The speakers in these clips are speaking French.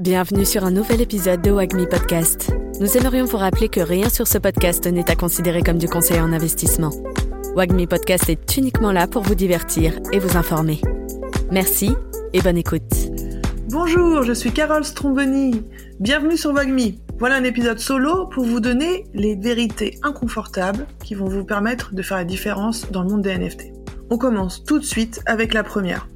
Bienvenue sur un nouvel épisode de Wagmi Podcast. Nous aimerions vous rappeler que rien sur ce podcast n'est à considérer comme du conseil en investissement. Wagmi Podcast est uniquement là pour vous divertir et vous informer. Merci et bonne écoute. Bonjour, je suis Carole Stromboni. Bienvenue sur Wagmi. Voilà un épisode solo pour vous donner les vérités inconfortables qui vont vous permettre de faire la différence dans le monde des NFT. On commence tout de suite avec la première.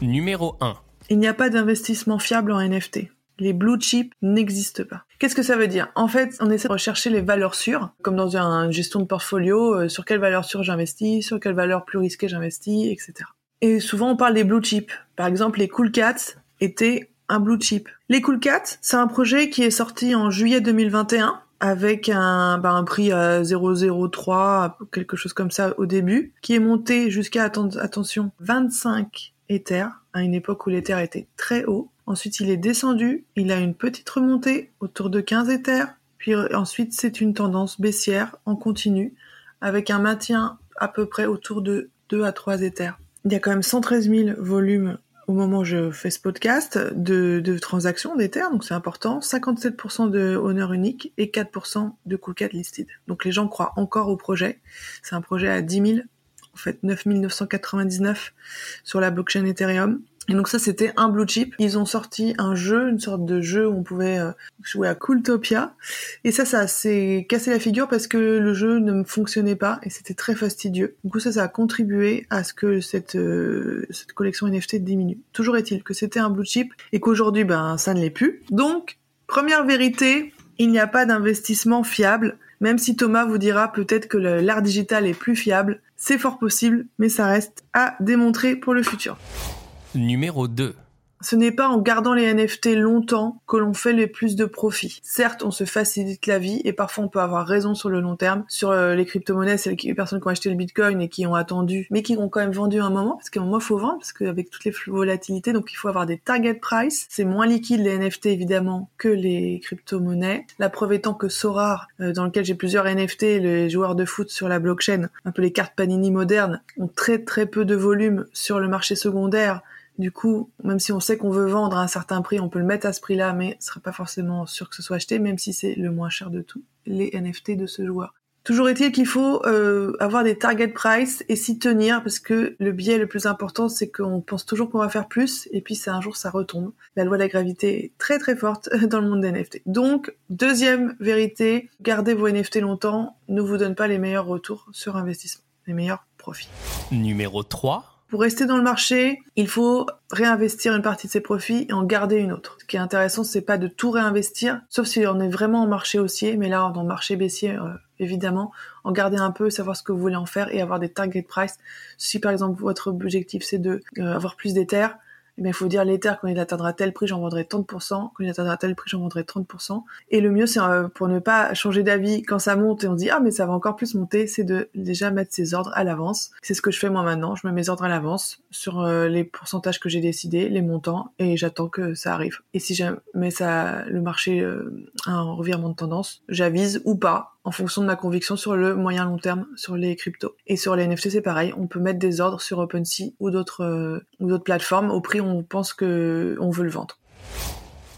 Numéro 1. Il n'y a pas d'investissement fiable en NFT. Les blue chips n'existent pas. Qu'est-ce que ça veut dire? En fait, on essaie de rechercher les valeurs sûres, comme dans une gestion de portfolio, euh, sur quelle valeur sûre j'investis, sur quelle valeur plus risquée j'investis, etc. Et souvent on parle des blue chips. Par exemple, les Cool Cats étaient un blue chip. Les Cool Cats, c'est un projet qui est sorti en juillet 2021 avec un, bah, un prix à 0,03, quelque chose comme ça au début, qui est monté jusqu'à, attention, 25 Ether, à une époque où l'Ether était très haut. Ensuite, il est descendu, il a une petite remontée autour de 15 Ether, puis ensuite c'est une tendance baissière en continu, avec un maintien à peu près autour de 2 à 3 Ether. Il y a quand même 113 000 volumes au moment où je fais ce podcast de, transactions d'Ether, donc c'est important, 57% de honneur unique et 4% de Coolcat listed. Donc les gens croient encore au projet. C'est un projet à 10 000, en fait 9 999 sur la blockchain Ethereum. Et donc ça, c'était un blue chip. Ils ont sorti un jeu, une sorte de jeu où on pouvait euh, jouer à Cooltopia. Et ça, ça s'est cassé la figure parce que le jeu ne fonctionnait pas et c'était très fastidieux. Du coup, ça, ça a contribué à ce que cette, euh, collection NFT diminue. Toujours est-il que c'était un blue chip et qu'aujourd'hui, ben, ça ne l'est plus. Donc, première vérité, il n'y a pas d'investissement fiable. Même si Thomas vous dira peut-être que l'art digital est plus fiable, c'est fort possible, mais ça reste à démontrer pour le futur. Numéro 2. Ce n'est pas en gardant les NFT longtemps que l'on fait les plus de profits. Certes, on se facilite la vie et parfois on peut avoir raison sur le long terme. Sur euh, les crypto-monnaies, c'est les personnes qui ont acheté le bitcoin et qui ont attendu, mais qui ont quand même vendu un moment, parce qu'à un moment, faut vendre, parce qu'avec toutes les volatilités, donc il faut avoir des target price. C'est moins liquide les NFT évidemment que les crypto-monnaies. La preuve étant que Sorar, euh, dans lequel j'ai plusieurs NFT, les joueurs de foot sur la blockchain, un peu les cartes Panini modernes, ont très très peu de volume sur le marché secondaire du coup, même si on sait qu'on veut vendre à un certain prix, on peut le mettre à ce prix-là, mais ce serait pas forcément sûr que ce soit acheté, même si c'est le moins cher de tout, les NFT de ce joueur. Toujours est-il qu'il faut euh, avoir des target price et s'y tenir parce que le biais le plus important c'est qu'on pense toujours qu'on va faire plus et puis un jour ça retombe. La loi de la gravité est très très forte dans le monde des NFT. Donc deuxième vérité, gardez vos NFT longtemps ne vous donne pas les meilleurs retours sur investissement, les meilleurs profits. Numéro 3. Pour rester dans le marché, il faut réinvestir une partie de ses profits et en garder une autre. Ce qui est intéressant, c'est pas de tout réinvestir, sauf si on est vraiment en marché haussier, mais là, dans le marché baissier, euh, évidemment, en garder un peu, savoir ce que vous voulez en faire et avoir des target price. Si par exemple votre objectif c'est de euh, avoir plus d'éther, eh il faut dire l'Ether, quand il atteindra tel prix, j'en vendrai 30%, quand il atteindra tel prix, j'en vendrai 30%. Et le mieux, c'est euh, pour ne pas changer d'avis quand ça monte et on dit, ah, mais ça va encore plus monter, c'est de déjà mettre ses ordres à l'avance. C'est ce que je fais moi maintenant, je mets mes ordres à l'avance sur euh, les pourcentages que j'ai décidés, les montants, et j'attends que ça arrive. Et si jamais le marché euh, a un revirement de tendance, j'avise ou pas, en fonction de ma conviction sur le moyen long terme sur les cryptos. Et sur les NFT, c'est pareil, on peut mettre des ordres sur OpenSea ou d'autres euh, ou d'autres plateformes au prix où on pense que on veut le vendre.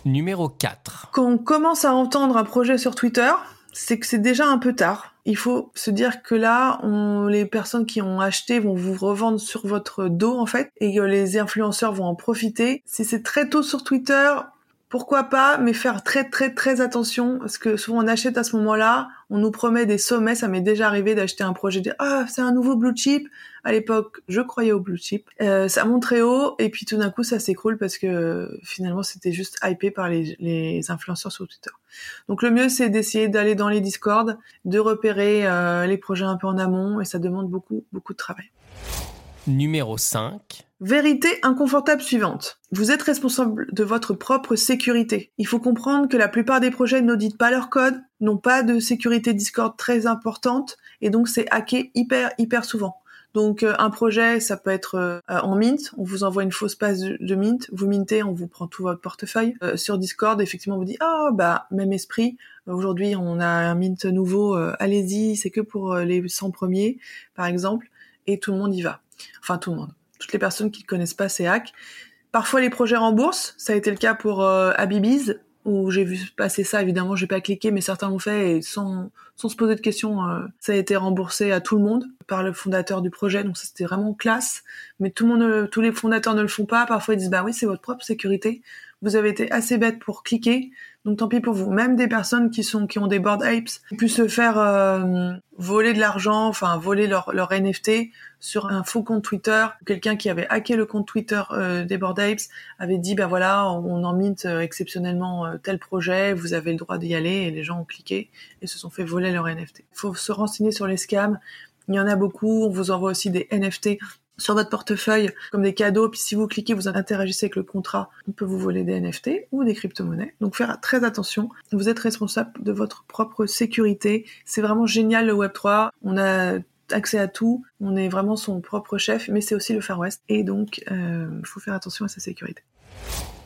Numéro 4. Quand on commence à entendre un projet sur Twitter, c'est que c'est déjà un peu tard. Il faut se dire que là, on, les personnes qui ont acheté vont vous revendre sur votre dos en fait, et que les influenceurs vont en profiter. Si c'est très tôt sur Twitter, pourquoi pas, mais faire très très très attention parce que souvent on achète à ce moment-là, on nous promet des sommets. Ça m'est déjà arrivé d'acheter un projet, de ah c'est un nouveau blue chip. À l'époque, je croyais au blue chip. Euh, ça monte très haut et puis tout d'un coup ça s'écroule parce que finalement c'était juste hypé par les, les, influenceurs sur Twitter. Donc le mieux c'est d'essayer d'aller dans les Discord, de repérer euh, les projets un peu en amont et ça demande beaucoup beaucoup de travail. Numéro 5. Vérité inconfortable suivante. Vous êtes responsable de votre propre sécurité. Il faut comprendre que la plupart des projets n'auditent pas leur code, n'ont pas de sécurité Discord très importante, et donc c'est hacké hyper hyper souvent. Donc euh, un projet, ça peut être euh, en mint, on vous envoie une fausse passe de, mint, vous mintez, on vous prend tout votre portefeuille. Euh, sur Discord, effectivement, on vous dit ah bah même esprit. Aujourd'hui, on a un mint nouveau, allez-y, c'est que pour les 100 premiers, par exemple, et tout le monde y va. Enfin tout le monde. Toutes les personnes qui ne connaissent pas ces hacks. Parfois les projets remboursent, ça a été le cas pour euh, Abibiz, où j'ai vu passer ça, évidemment j'ai pas cliqué, mais certains l'ont fait et sans, sans se poser de questions, euh, ça a été remboursé à tout le monde par le fondateur du projet, donc ça c'était vraiment classe. Mais tout le monde, tous les fondateurs ne le font pas, parfois ils disent bah oui c'est votre propre sécurité, vous avez été assez bête pour cliquer, donc tant pis pour vous. Même des personnes qui sont qui ont des board apes pu se faire euh, voler de l'argent, enfin voler leur, leur NFT sur un faux compte Twitter. Quelqu'un qui avait hacké le compte Twitter euh, des board apes avait dit ben voilà on, en mint euh, exceptionnellement tel projet, vous avez le droit d'y aller et les gens ont cliqué et se sont fait voler leur NFT. Il faut se renseigner sur les scams. Il y en a beaucoup. On vous envoie aussi des NFT sur votre portefeuille comme des cadeaux. Puis si vous cliquez, vous interagissez avec le contrat, on peut vous voler des NFT ou des crypto-monnaies. Donc faire très attention. Vous êtes responsable de votre propre sécurité. C'est vraiment génial le Web3. On a accès à tout. On est vraiment son propre chef, mais c'est aussi le Far West. Et donc, il euh, faut faire attention à sa sécurité.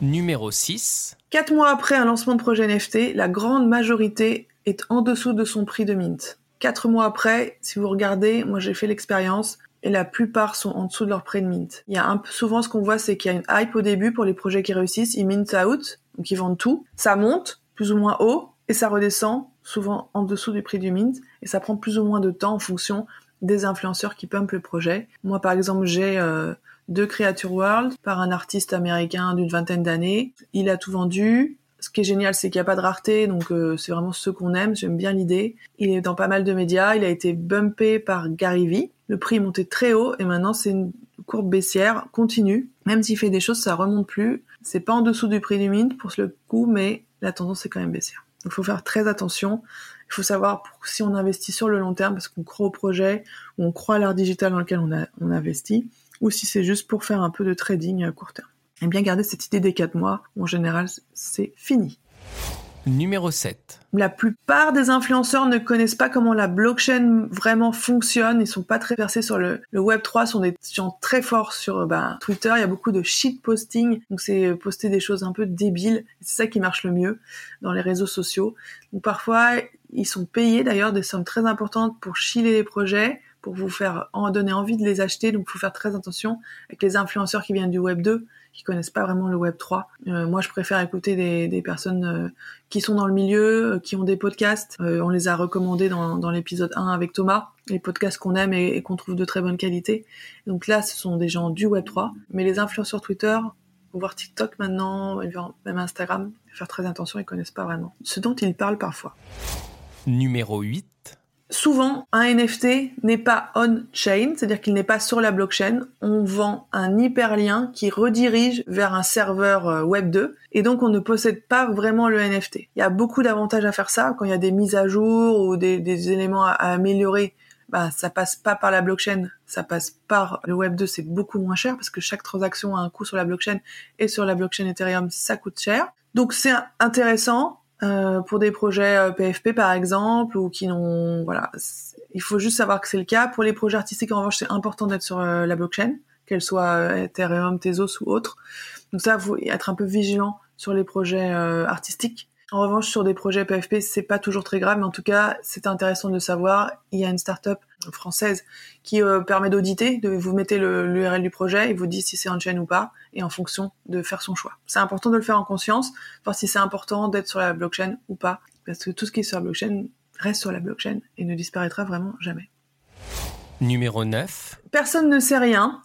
Numéro 6. Quatre mois après un lancement de projet NFT, la grande majorité est en dessous de son prix de mint. Quatre mois après, si vous regardez, moi j'ai fait l'expérience, et la plupart sont en dessous de leur prix de mint. Il y a un peu souvent ce qu'on voit, c'est qu'il y a une hype au début pour les projets qui réussissent, ils mint out, donc ils vendent tout, ça monte plus ou moins haut et ça redescend souvent en dessous du prix du mint et ça prend plus ou moins de temps en fonction des influenceurs qui pumpent le projet. Moi par exemple, j'ai euh, deux Creature World par un artiste américain d'une vingtaine d'années. Il a tout vendu, ce qui est génial, c'est qu'il n'y a pas de rareté, donc euh, c'est vraiment ce qu'on aime. J'aime bien l'idée. Il est dans pas mal de médias. Il a été bumpé par Gary Vee. Le prix est monté très haut et maintenant c'est une courbe baissière continue. Même s'il fait des choses, ça remonte plus. C'est pas en dessous du prix du mint pour le coup, mais la tendance est quand même baissière. Donc il faut faire très attention. Il faut savoir si on investit sur le long terme parce qu'on croit au projet ou on croit à l'art digital dans lequel on, a, on investit, ou si c'est juste pour faire un peu de trading à court terme et bien garder cette idée des 4 mois, en général c'est fini. Numéro 7. La plupart des influenceurs ne connaissent pas comment la blockchain vraiment fonctionne. Ils sont pas très versés sur le, Web 3, sont des gens très forts sur ben, Twitter. Il y a beaucoup de shit posting, donc c'est poster des choses un peu débiles. C'est ça qui marche le mieux dans les réseaux sociaux. Donc parfois ils sont payés d'ailleurs des sommes très importantes pour chiller les projets, pour vous faire en donner envie de les acheter. Donc il faut faire très attention avec les influenceurs qui viennent du Web 2 qui connaissent pas vraiment le Web 3. Euh, moi, je préfère écouter des, personnes euh, qui sont dans le milieu, euh, qui ont des podcasts. on les a recommandés dans, l'épisode 1 avec Thomas, les podcasts qu'on aime et, qu'on trouve de très bonne qualité. Donc là, ce sont des gens du Web 3. Mais les influenceurs Twitter, voire TikTok maintenant, même Instagram, faire très attention, ils connaissent pas vraiment ce dont ils parlent parfois. Numéro 8 souvent, un NFT n'est pas on-chain, c'est-à-dire qu'il n'est pas sur la blockchain. On vend un hyperlien qui redirige vers un serveur euh, Web 2 et donc on ne possède pas vraiment le NFT. Il y a beaucoup d'avantages à faire ça quand il y a des mises à jour ou des, éléments à, améliorer. Bah, ça passe pas par la blockchain, ça passe par le Web 2, c'est beaucoup moins cher parce que chaque transaction a un coût sur la blockchain et sur la blockchain Ethereum, ça coûte cher. Donc c'est intéressant, euh, pour des projets PFP euh, par exemple ou qui n'ont voilà il faut juste savoir que c'est le cas. Pour les projets artistiques en revanche c'est important d'être sur euh, la blockchain qu'elle soit Ethereum Tezos ou autre. Donc ça faut être un peu vigilant sur les projets artistiques en revanche, sur des projets PFP, c'est pas toujours très grave, mais en tout cas, c'est intéressant de le savoir. Il y a une start-up française qui euh, permet d'auditer, de vous mettez l'URL du projet, et vous dit si c'est en chaîne ou pas, et en fonction de faire son choix. C'est important de le faire en conscience, voir si c'est important d'être sur la blockchain ou pas, parce que tout ce qui est sur la blockchain reste sur la blockchain et ne disparaîtra vraiment jamais. Numéro 9. Personne ne sait rien,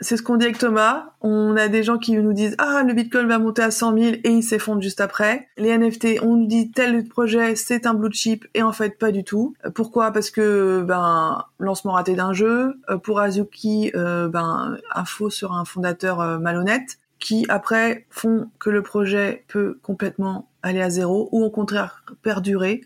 c'est ce qu'on dit avec Thomas. On a des gens qui nous disent ah le Bitcoin va monter à 100 000 et il s'effondre juste après. Les NFT, on nous dit tel projet c'est un blue chip et en fait pas du tout. Pourquoi? Parce que ben lancement raté d'un jeu. Euh, pour Azuki, euh, ben info sur un fondateur euh, malhonnête qui après font que le projet peut complètement aller à zéro ou au contraire perdurer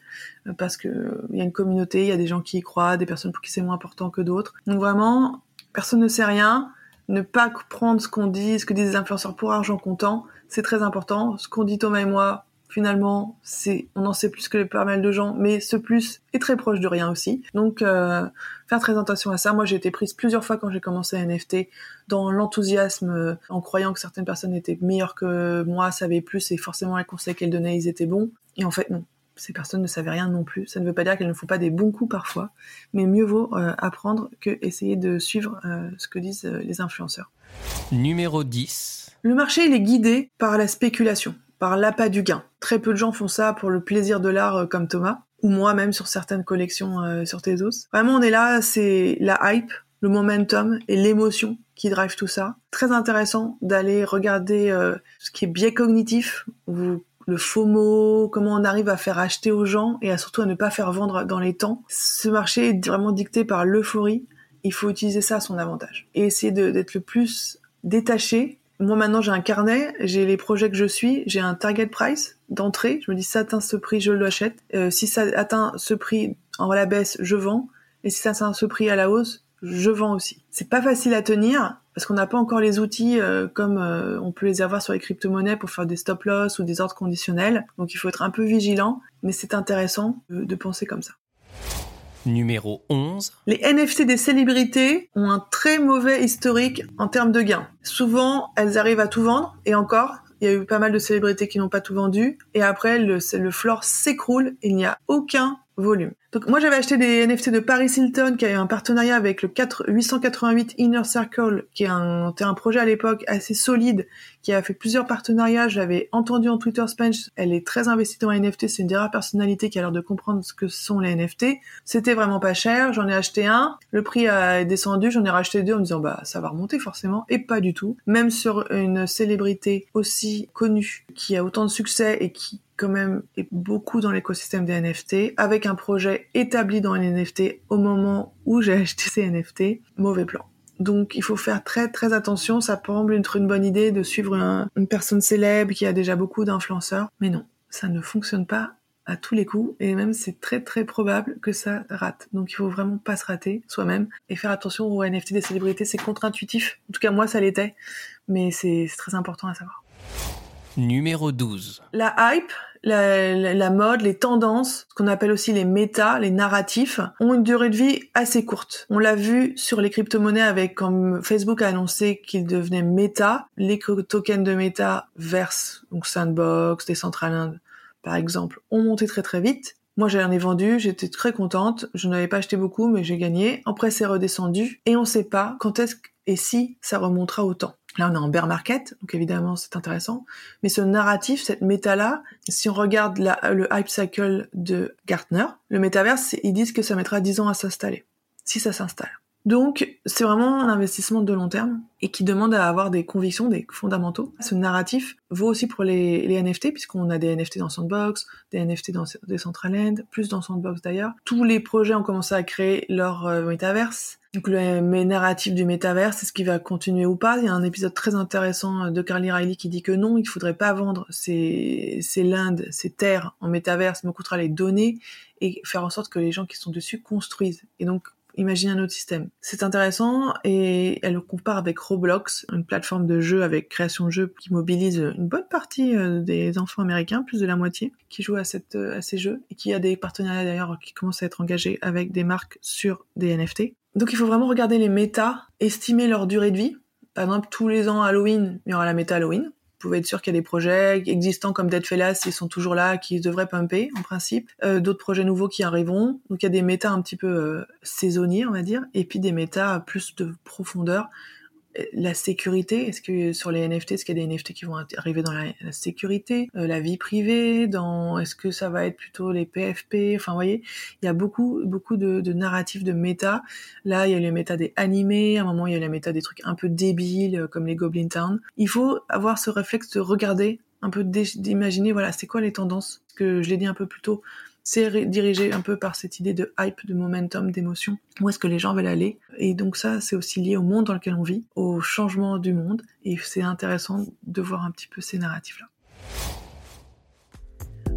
parce que il y a une communauté, il y a des gens qui y croient, des personnes pour qui c'est moins important que d'autres. Donc vraiment personne ne sait rien ne pas prendre ce qu'on dit, ce que disent les influenceurs pour argent comptant, c'est très important. Ce qu'on dit Thomas et moi, finalement, c'est on en sait plus que pas mal de gens, mais ce plus est très proche de rien aussi. Donc euh, faire très attention à ça. Moi, j'ai été prise plusieurs fois quand j'ai commencé à NFT dans l'enthousiasme, euh, en croyant que certaines personnes étaient meilleures que moi, savaient plus et forcément les conseils qu'elles donnaient, ils étaient bons. Et en fait, non. Ces personnes ne savaient rien non plus. Ça ne veut pas dire qu'elles ne font pas des bons coups parfois, mais mieux vaut euh, apprendre que essayer de suivre euh, ce que disent euh, les influenceurs. Numéro 10. Le marché, il est guidé par la spéculation, par l'appât du gain. Très peu de gens font ça pour le plaisir de l'art comme Thomas, ou moi-même sur certaines collections sur Tezos. Vraiment, on est là, c'est la hype, le momentum et l'émotion qui drive tout ça. Très intéressant d'aller regarder euh, ce qui est biais cognitif, le FOMO, comment on arrive à faire acheter aux gens et à surtout à ne pas faire vendre dans les temps. Ce marché est vraiment dicté par l'euphorie. Il faut utiliser ça à son avantage et essayer d'être le plus détaché. Moi maintenant j'ai un carnet, j'ai les projets que je suis, j'ai un target price d'entrée. Je me dis si ça atteint ce prix, je l'achète. Euh, si ça atteint ce prix en la baisse, je vends. Et si ça atteint ce prix à la hausse, je vends aussi. C'est pas facile à tenir parce qu'on n'a pas encore les outils euh, comme euh, on peut les avoir sur les crypto-monnaies pour faire des stop loss ou des ordres conditionnels. Donc il faut être un peu vigilant, mais c'est intéressant de, de penser comme ça. Numéro 11. Les NFT des célébrités ont un très mauvais historique en termes de gains. Souvent, elles arrivent à tout vendre, et encore, il y a eu pas mal de célébrités qui n'ont pas tout vendu, et après, le, le floor s'écroule, et il n'y a aucun volume. Donc moi j'avais acheté des NFT de Paris Hilton qui a eu un partenariat avec le 4 888 Inner Circle qui est un, était un projet à l'époque assez solide qui a fait plusieurs partenariats. Je l'avais entendu en Twitter Spence. Elle est très investie dans les NFT. C'est une des rares personnalités qui a l'air de comprendre ce que sont les NFT. C'était vraiment pas cher. J'en ai acheté un. Le prix a descendu. J'en ai racheté deux en me disant bah ça va remonter forcément. Et pas du tout. Même sur une célébrité aussi connue qui a autant de succès et qui quand même est beaucoup dans l'écosystème des NFT, avec un projet établi dans les NFT au moment où j'ai acheté ces NFT, mauvais plan. Donc il faut faire très très attention, ça semble être une bonne idée de suivre un- une personne célèbre qui a déjà beaucoup d'influenceurs, mais non, ça ne fonctionne pas à tous les coups et même c'est très très probable que ça rate. Donc il faut vraiment pas se rater soi-même et faire attention aux NFT des célébrités, c'est contre-intuitif. En tout cas moi ça l'était, mais c'est c'est très important à savoir. Numéro 12. La hype, la, la- mode, les tendances, ce qu'on appelle aussi les méta, les narratifs, ont une durée de vie assez courte. On l'a vu sur les crypto-monnaies avec quand Facebook a annoncé qu'il devenait méta, les tokens de méta verse, donc Sandbox, Decentraland, par exemple, ont monté très très vite. Moi, j'en ai vendu, j'étais très contente. Je n'avais pas acheté beaucoup, mais j'ai gagné. Après, c'est redescendu et on ne sait pas quand est-ce et si ça remontera autant. Là, on est en bear market, donc évidemment, c'est intéressant. Mais ce narratif, cette méta-là, si on regarde le hype cycle de Gartner, le métaverse, ils disent que ça mettra 10 ans à s'installer, si ça s'installe. Donc, c'est vraiment un investissement de long terme et qui demande à avoir des convictions, des fondamentaux. Ce narratif vaut aussi pour les, NFT, puisqu'on a des NFT dans Sandbox, des NFT dans Decentraland, plus dans Sandbox d'ailleurs. Tous les projets ont commencé à créer leur euh, métaverse. Donc le mais narratif du métaverse, est-ce qu'il va continuer ou pas? Il y a un épisode très intéressant euh, de Carly Riley qui dit que non, il faudrait pas vendre ces, ces lands, ces terres en métaverse, mais au contraire les donner et faire en sorte que les gens qui sont dessus construisent. Et donc Imaginez un autre système. C'est intéressant et elle le compare avec Roblox, une plateforme de jeu avec création de jeux qui mobilise une bonne partie euh, des enfants américains, plus de la moitié, qui jouent à, cette, euh, à ces jeux et qui a des partenariats d'ailleurs qui commencent à être engagés avec des marques sur des NFT. Donc il faut vraiment regarder les méta, estimer leur durée de vie. Par exemple, tous les ans Halloween, il y aura la méta Halloween vous pouvez être sûr qu'il y a des projets existants comme Dead Fellas, ils sont toujours là, qui devraient pumper en principe. Euh, D'autres projets nouveaux qui arriveront. Donc il y a des méta un petit peu euh, saisonniers, on va dire, et puis des méta plus de profondeur. La sécurité, est-ce que sur les NFT, est-ce qu'il y a des NFT qui vont arriver dans la, sécurité, euh, la vie privée, dans est-ce que ça va être plutôt les PFP, enfin vous voyez, il y a beaucoup beaucoup de, narratifs de méta. Là, il y a les méta des animés, à un moment il y a la méta des trucs un peu débiles euh, comme les Goblin Town. Il faut avoir ce réflexe de regarder un peu d'imaginer voilà, c'est quoi les tendances, que je l'ai dit un peu plus tôt, c'est dirigé un peu par cette idée de hype, de momentum, d'émotion. Où est-ce que les gens veulent aller? Et donc ça, c'est aussi lié au monde dans lequel on vit, au changement du monde. Et c'est intéressant de voir un petit peu ces narratifs-là.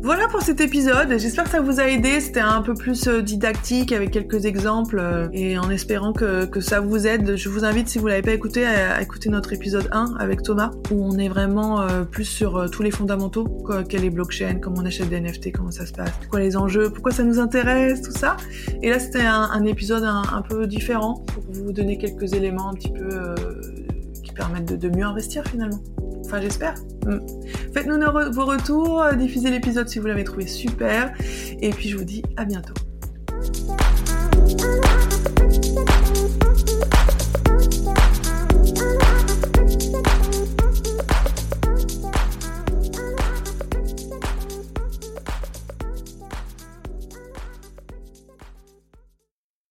Voilà pour cet épisode, j'espère que ça vous a aidé, c'était un peu plus euh, didactique avec quelques exemples euh, et en espérant que, que, ça vous aide, je vous invite si vous l'avez pas écouté à, écouter notre épisode 1 avec Thomas où on est vraiment euh, plus sur tous les fondamentaux, quoi, quelle est blockchain, comment on achète des NFT, comment ça se passe, quoi les enjeux, pourquoi ça nous intéresse, tout ça. Et là c'était un, épisode un, peu différent pour vous donner quelques éléments un petit peu qui permettent de mieux investir finalement. J'espère. Mm. Faites-nous vos retours, euh, diffusez l'épisode si vous l'avez trouvé super. Et puis, je vous dis à bientôt.